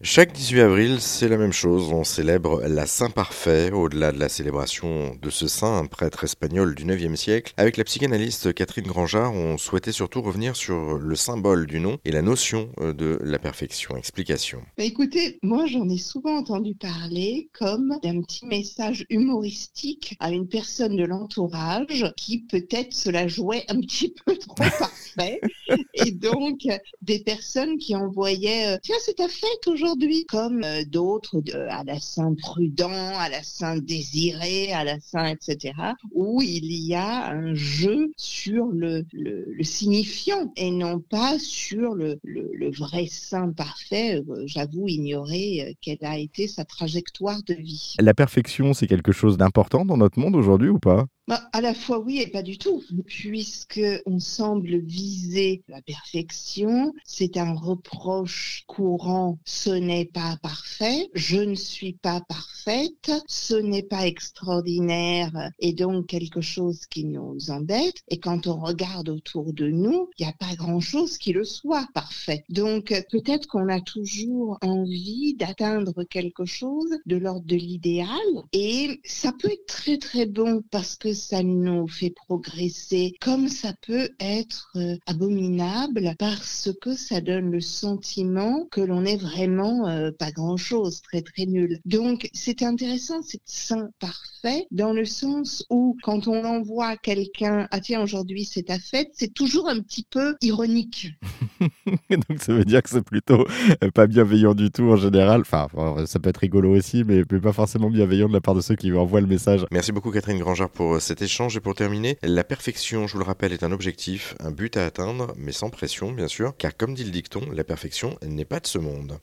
Chaque 18 avril, c'est la même chose, on célèbre la Saint Parfait, au-delà de la célébration de ce saint, un prêtre espagnol du 9e siècle. Avec la psychanalyste Catherine Grangeard, on souhaitait surtout revenir sur le symbole du nom et la notion euh, de la perfection. Explication. Bah écoutez, moi j'en ai souvent entendu parler comme d'un petit message humoristique à une personne de l'entourage qui peut-être se la jouait un petit peu trop parfait. et donc des personnes qui envoyaient, euh, tiens c'est ta fête aujourd'hui aujourd'hui, comme euh, d'autres, à la Saint Prudent, à la Saint Désiré, à la Saint, etc., où il y a un jeu sur le, le, signifiant et non pas sur le, le, vrai saint parfait. Euh, j'avoue ignorer euh, quelle a été sa trajectoire de vie. La perfection, c'est quelque chose d'important dans notre monde aujourd'hui ou pas? Bah, à la fois oui et pas du tout, puisque on semble viser la perfection. C'est un reproche courant. Ce n'est pas parfait. Je ne suis pas parfaite. Ce n'est pas extraordinaire et donc quelque chose qui nous embête. Et quand on regarde autour de nous, il n'y a pas grand chose qui le soit parfait. Donc peut-être qu'on a toujours envie d'atteindre quelque chose de l'ordre de l'idéal et ça peut être très très bon parce que ça nous fait progresser, comme ça peut être euh, abominable parce que ça donne le sentiment que l'on est vraiment euh, pas grand-chose, très très nul. Donc c'est intéressant, c'est saint parfait dans le sens où quand on envoie quelqu'un, ah tiens aujourd'hui c'est ta fête, c'est toujours un petit peu ironique. Donc ça veut dire que c'est plutôt euh, pas bienveillant du tout en général. Enfin, ça peut être rigolo aussi, mais, pas forcément bienveillant de la part de ceux qui envoient le message. Merci beaucoup Catherine Grangard pour cet échange. Et pour terminer, la perfection, je vous le rappelle, est un objectif, un but à atteindre, mais sans pression bien sûr, car comme dit le dicton, la perfection n'est pas de ce monde.